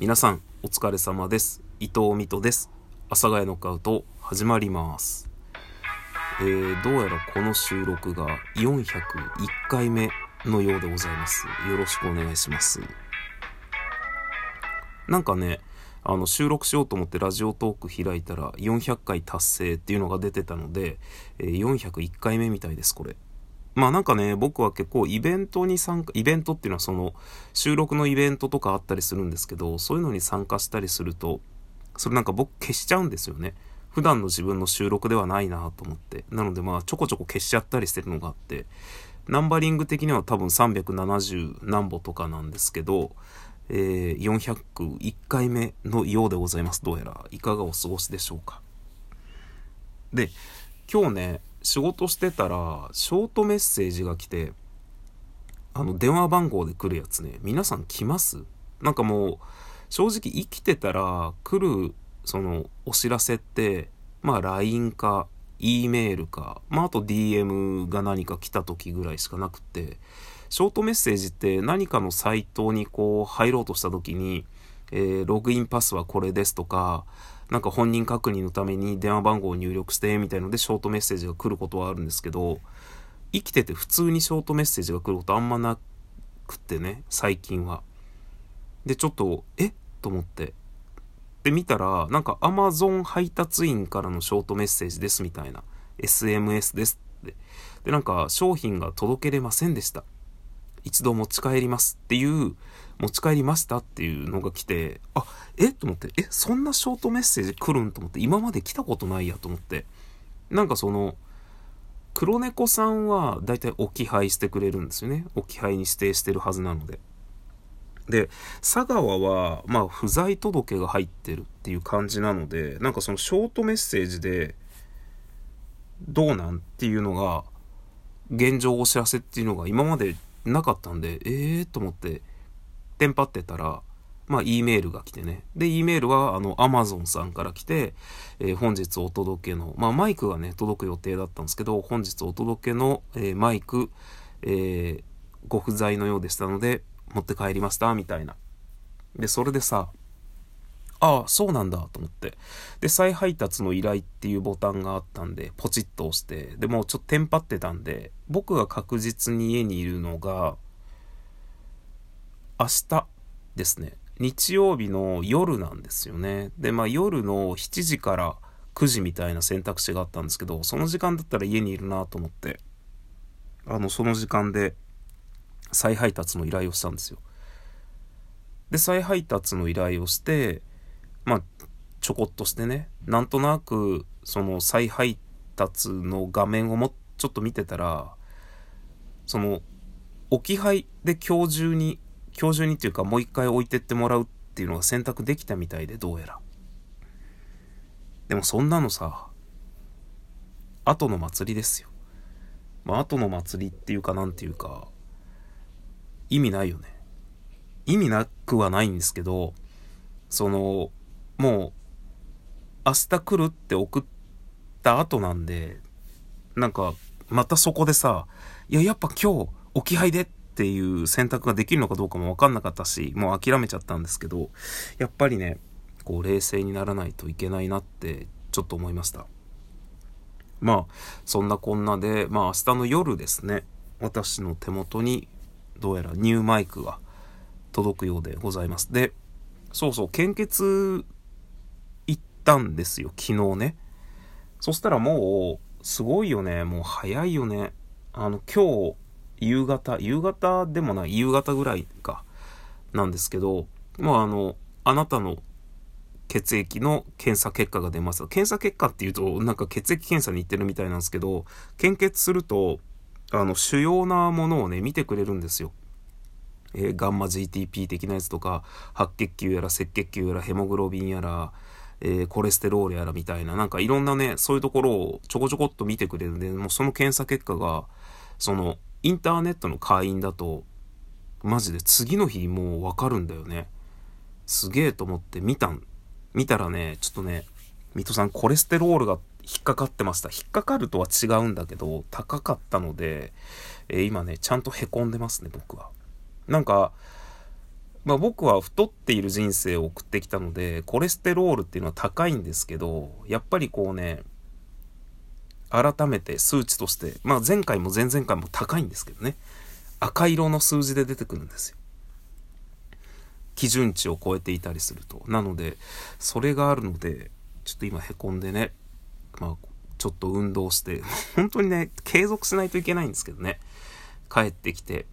皆さんお疲れ様です。伊藤美斗です。阿佐ヶ谷ノックアウト始まります。えー、どうやらこの収録が401回目のようでございます。よろしくお願いします。なんかねあの収録しようと思ってラジオトーク開いたら400回達成っていうのが出てたので、えー、401回目みたいですこれ。まあなんかね、僕は結構イベントに参加、イベントっていうのはその収録のイベントとかあったりするんですけど、そういうのに参加したりすると、それなんか僕消しちゃうんですよね。普段の自分の収録ではないなと思って。なのでまあちょこちょこ消しちゃったりしてるのがあって、ナンバリング的には多分370何歩とかなんですけど、えー、401回目のようでございます。どうやら。いかがお過ごしでしょうか。で、今日ね、仕事してたら、ショートメッセージが来て、あの、電話番号で来るやつね、皆さん来ます？なんかもう、正直生きてたら来る、その、お知らせって、まあ LINE か、E メールか、まああと DM が何か来た時ぐらいしかなくて、ショートメッセージって何かのサイトにこう入ろうとした時に、えー、ログインパスはこれですとか、なんか本人確認のために電話番号を入力してみたいのでショートメッセージが来ることはあるんですけど、生きてて普通にショートメッセージが来ることあんまなくってね、最近は。で、ちょっと、えと思って。で、見たら、なんか Amazon 配達員からのショートメッセージですみたいな。SMS ですって。で、なんか商品が届けれませんでした。一度持ち帰りますっていう持ち帰りましたっていうのが来て、あ、え？と思って、え、そんなショートメッセージ来るんと思って、今まで来たことないやと思って。なんかその、黒猫さんはだいたい置き配してくれるんですよね。置き配に指定してるはずなので。で、佐川は、まあ、不在届が入ってるっていう感じなので、なんかそのショートメッセージで、どうなん？っていうのが、現状お知らせっていうのが今までなかったんで、ええー、と思って、テンパってたら、まあ、E メールが来てね。で、E メールは、あの、Amazon さんから来て、えー、本日お届けの、まあ、マイクがね、届く予定だったんですけど、本日お届けの、えー、マイク、えー、ご不在のようでしたので、持って帰りました、みたいな。で、それでさ、ああ、そうなんだ、と思って。で、再配達の依頼っていうボタンがあったんで、ポチッと押して、で、もちょっとテンパってたんで、僕が確実に家にいるのが、明日ですね。日曜日の夜なんですよね。で、まあ夜の7時から9時みたいな選択肢があったんですけど、その時間だったら家にいるなと思って、あの、その時間で再配達の依頼をしたんですよ。で、再配達の依頼をして、まあ、ちょこっとしてね、なんとなく、その再配達の画面をもちょっと見てたら、その、置き配で今日中に今日中にっていうかもう一回置いてってもらうっていうのが選択できたみたいでどうやら。でもそんなのさ、後の祭りですよ。まあ後の祭りっていうかなんていうか、意味ないよね。意味なくはないんですけど、その、もう、明日来るって送った後なんで、なんか、またそこでさ、いや、やっぱ今日、置き配でっていう選択ができるのかどうかもわかんなかったし、もう諦めちゃったんですけど、やっぱりね、こう冷静にならないといけないなってちょっと思いました。まあ、そんなこんなで、まあ明日の夜ですね、私の手元にどうやらニューマイクが届くようでございます。で、そうそう、献血ったんですよ、昨日ね。そしたらもう、すごいよね、もう早いよね。あの、今日、夕方、夕方でもない、夕方ぐらいか、なんですけど、まああの、あなたの血液の検査結果が出ます。検査結果っていうと、なんか血液検査に行ってるみたいなんですけど、献血すると、あの、主要なものをね、見てくれるんですよ。えー、ガンマ GTP 的なやつとか、白血球やら赤血球やらヘモグロビンやら、えー、コレステロールやらみたいな、なんかいろんなね、そういうところをちょこちょこっと見てくれるんで、もうその検査結果が、その、インターネットの会員だと、マジで次の日もうわかるんだよね。すげえと思って見たん。見たらね、ちょっとね、水戸さんコレステロールが引っかかってました。引っかかるとは違うんだけど、高かったので、えー、今ね、ちゃんと凹んでますね、僕は。なんか、まあ僕は太っている人生を送ってきたので、コレステロールっていうのは高いんですけど、やっぱりこうね、改めて数値として、まあ前回も前々回も高いんですけどね、赤色の数字で出てくるんですよ。基準値を超えていたりすると。なので、それがあるので、ちょっと今へこんでね、まあ、ちょっと運動して、本当にね、継続しないといけないんですけどね、帰ってきて、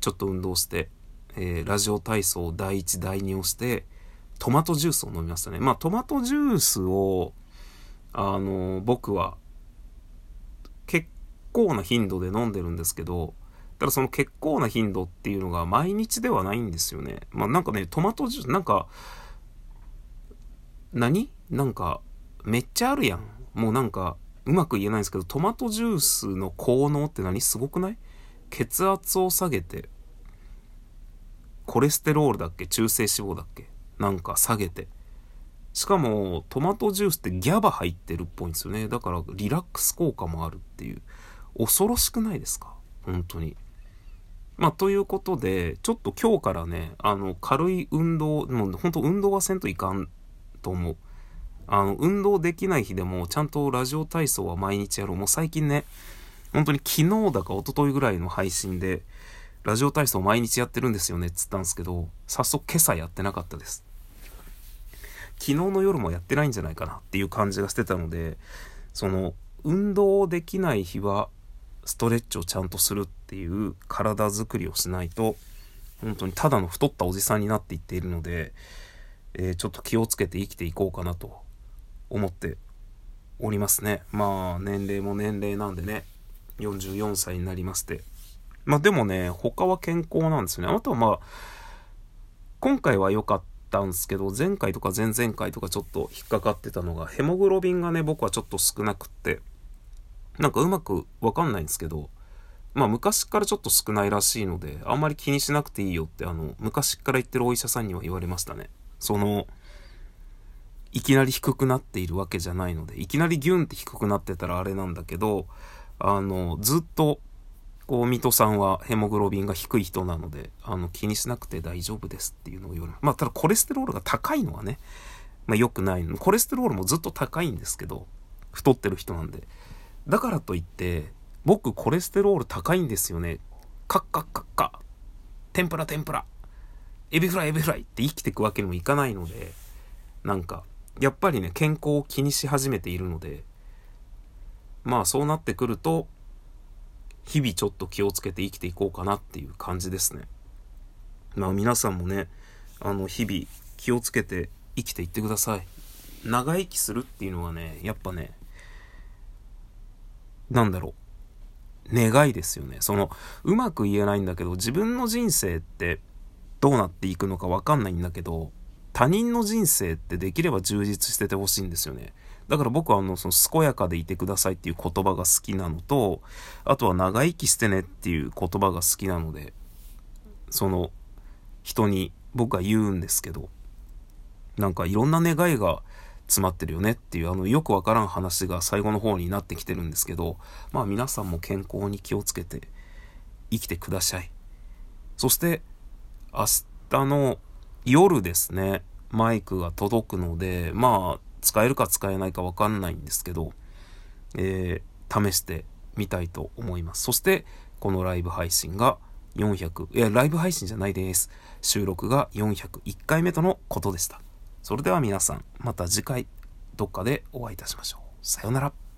ちょっと運動して、えー、ラジオ体操第1、第2をして、トマトジュースを飲みましたね。まあ、トマトジュースを、あの、僕は、結構な頻度で飲んでるんですけど、ただその結構な頻度っていうのが毎日ではないんですよね。まあなんかね、トマトジュース、なんか、何？なんか、めっちゃあるやん。もうなんか、うまく言えないんですけど、トマトジュースの効能って何？すごくない？血圧を下げて、コレステロールだっけ？中性脂肪だっけ？なんか下げて。しかも、トマトジュースってギャバ入ってるっぽいんですよね。だから、リラックス効果もあるっていう。恐ろしくないですか？本当に。まあ、ということで、ちょっと今日からね、あの、軽い運動、もう本当運動はせんといかんと思う。あの、運動できない日でも、ちゃんとラジオ体操は毎日やろう。もう最近ね、本当に昨日だか一昨日ぐらいの配信で、ラジオ体操毎日やってるんですよねっつったんですけど、早速今朝やってなかったです。昨日の夜もやってないんじゃないかなっていう感じがしてたので、その、運動できない日は、ストレッチをちゃんとするっていう体づくりをしないと、本当にただの太ったおじさんになっていっているので、えー、ちょっと気をつけて生きていこうかなと思っておりますね。まあ、年齢も年齢なんでね、44歳になりまして。まあでもね、他は健康なんですよね。あとはまあ、今回は良かったんですけど、前回とか前々回とかちょっと引っかかってたのが、ヘモグロビンがね、僕はちょっと少なくって、なんかうまくわかんないんですけど、まあ昔からちょっと少ないらしいので、あんまり気にしなくていいよって、あの、昔から言ってるお医者さんには言われましたね。その、いきなり低くなっているわけじゃないので、いきなりギュンって低くなってたらあれなんだけど、あの、ずっと、こう、水戸さんはヘモグロビンが低い人なので、あの、気にしなくて大丈夫ですっていうのを言われまあ、ただコレステロールが高いのはね、まあ良くないの。コレステロールもずっと高いんですけど、太ってる人なんで。だからといって、僕コレステロール高いんですよね。カッカッカッカ。天ぷら天ぷら。エビフライエビフライって生きていくわけにもいかないので、なんか、やっぱりね、健康を気にし始めているので、まあそうなってくると、日々ちょっと気をつけて生きていこうかなっていう感じですね。まあ皆さんもね、あの日々気をつけて生きていってください。長生きするっていうのはね、やっぱね、なんだろう。願いですよね。その、うまく言えないんだけど、自分の人生ってどうなっていくのかわかんないんだけど、他人の人生ってできれば充実しててほしいんですよね。だから僕はあの、その、健やかでいてくださいっていう言葉が好きなのと、あとは長生きしてねっていう言葉が好きなので、その、人に僕は言うんですけど、なんかいろんな願いが詰まってるよねっていう、あの、よくわからん話が最後の方になってきてるんですけど、まあ皆さんも健康に気をつけて生きてください。そして、明日の夜ですね、マイクが届くので、まあ、使えるか使えないかわかんないんですけど、えー、試してみたいと思います。そして、このライブ配信が400、いや、ライブ配信じゃないです。収録が401回目とのことでした。それでは皆さん、また次回、どっかでお会いいたしましょう。さようなら。